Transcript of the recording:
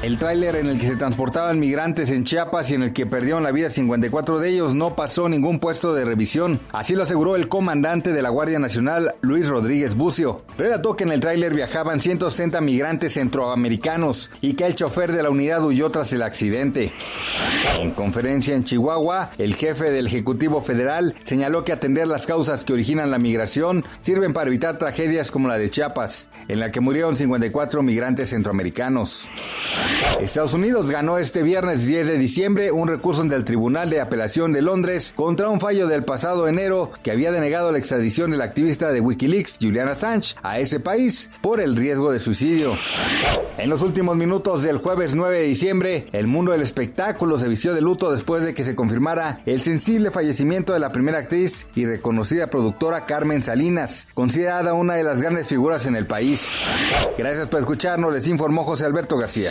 El tráiler en el que se transportaban migrantes en Chiapas y en el que perdieron la vida 54 de ellos no pasó ningún puesto de revisión. Así lo aseguró el comandante de la Guardia Nacional, Luis Rodríguez Bucio. Relató que en el tráiler viajaban 160 migrantes centroamericanos y que el chofer de la unidad huyó tras el accidente. En conferencia en Chihuahua, el jefe del Ejecutivo Federal señaló que atender las causas que originan la migración sirven para evitar tragedias como la de Chiapas, en la que murieron 54 migrantes centroamericanos. Estados Unidos ganó este viernes 10 de diciembre un recurso ante el Tribunal de Apelación de Londres contra un fallo del pasado enero que había denegado la extradición del activista de Wikileaks, Julian Assange, a ese país por el riesgo de suicidio. En los últimos minutos del jueves 9 de diciembre, el mundo del espectáculo se vistió de luto después de que se confirmara el sensible fallecimiento de la primera actriz y reconocida productora Carmen Salinas, considerada una de las grandes figuras en el país. Gracias por escucharnos, les informó José Alberto García.